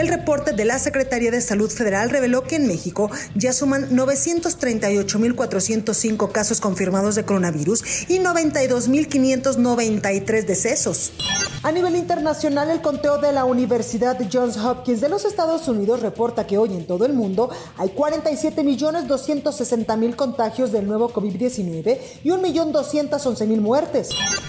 El reporte de la Secretaría de Salud Federal reveló que en México ya suman 938.405 casos confirmados de coronavirus y 92.593 decesos. A nivel internacional, el conteo de la Universidad Johns Hopkins de los Estados Unidos reporta que hoy en todo el mundo hay 47.260.000 contagios del nuevo COVID-19 y 1.211.000 muertes.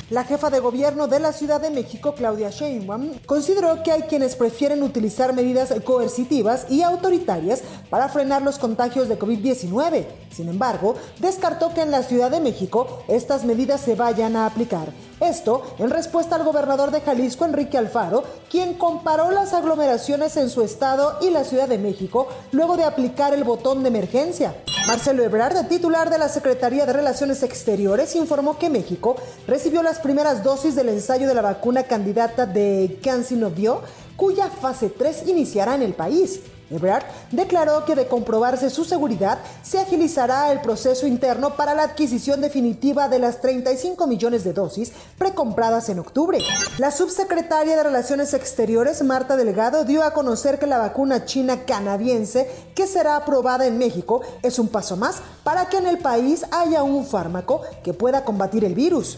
La jefa de gobierno de la Ciudad de México, Claudia Sheinbaum, consideró que hay quienes prefieren utilizar medidas coercitivas y autoritarias para frenar los contagios de COVID-19. Sin embargo, descartó que en la Ciudad de México estas medidas se vayan a aplicar. Esto en respuesta al gobernador de Jalisco, Enrique Alfaro, quien comparó las aglomeraciones en su estado y la Ciudad de México luego de aplicar el botón de emergencia. Marcelo Ebrard, titular de la Secretaría de Relaciones Exteriores, informó que México recibió las primeras dosis del ensayo de la vacuna candidata de Cancinovio, cuya fase 3 iniciará en el país. Ebrard declaró que de comprobarse su seguridad, se agilizará el proceso interno para la adquisición definitiva de las 35 millones de dosis precompradas en octubre. La subsecretaria de Relaciones Exteriores, Marta Delgado, dio a conocer que la vacuna china canadiense que será aprobada en México es un paso más para que en el país haya un fármaco que pueda combatir el virus.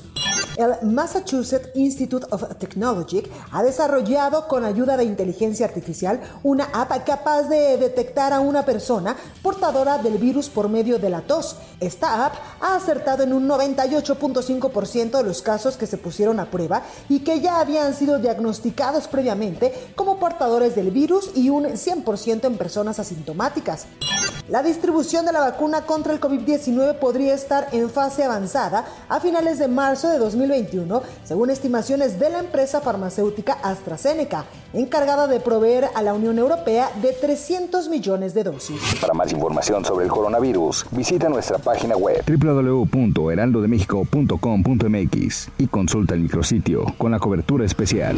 El Massachusetts Institute of Technology ha desarrollado con ayuda de inteligencia artificial una app capaz de detectar a una persona portadora del virus por medio de la tos. Esta app ha acertado en un 98.5% de los casos que se pusieron a prueba y que ya habían sido diagnosticados previamente como portadores del virus y un 100% en personas asintomáticas. La distribución de la vacuna contra el COVID-19 podría estar en fase avanzada a finales de marzo de 2021, según estimaciones de la empresa farmacéutica AstraZeneca, encargada de proveer a la Unión Europea de 300 millones de dosis. Para más información sobre el coronavirus, visita nuestra página web www.heraldodemexico.com.mx y consulta el micrositio con la cobertura especial.